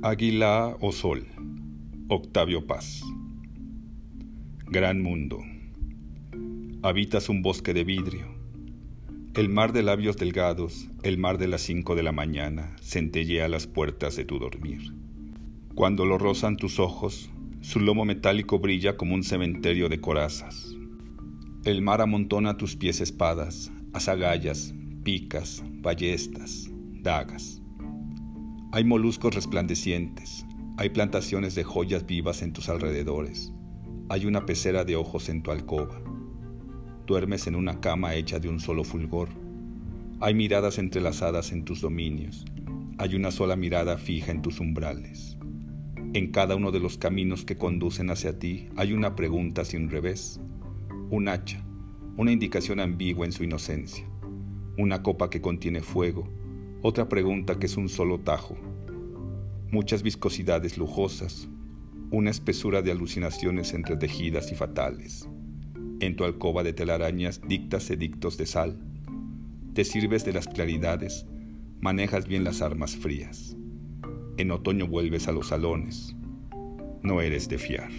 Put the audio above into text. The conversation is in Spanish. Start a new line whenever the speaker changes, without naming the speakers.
Águila o Sol, Octavio Paz. Gran mundo. Habitas un bosque de vidrio. El mar de labios delgados, el mar de las cinco de la mañana, centellea las puertas de tu dormir. Cuando lo rozan tus ojos, su lomo metálico brilla como un cementerio de corazas. El mar amontona a tus pies espadas, azagallas, picas, ballestas, dagas. Hay moluscos resplandecientes, hay plantaciones de joyas vivas en tus alrededores, hay una pecera de ojos en tu alcoba. Duermes en una cama hecha de un solo fulgor. Hay miradas entrelazadas en tus dominios, hay una sola mirada fija en tus umbrales. En cada uno de los caminos que conducen hacia ti hay una pregunta sin revés, un hacha, una indicación ambigua en su inocencia, una copa que contiene fuego, otra pregunta que es un solo tajo. Muchas viscosidades lujosas, una espesura de alucinaciones entretejidas y fatales. En tu alcoba de telarañas dictas edictos de sal. Te sirves de las claridades, manejas bien las armas frías. En otoño vuelves a los salones. No eres de fiar.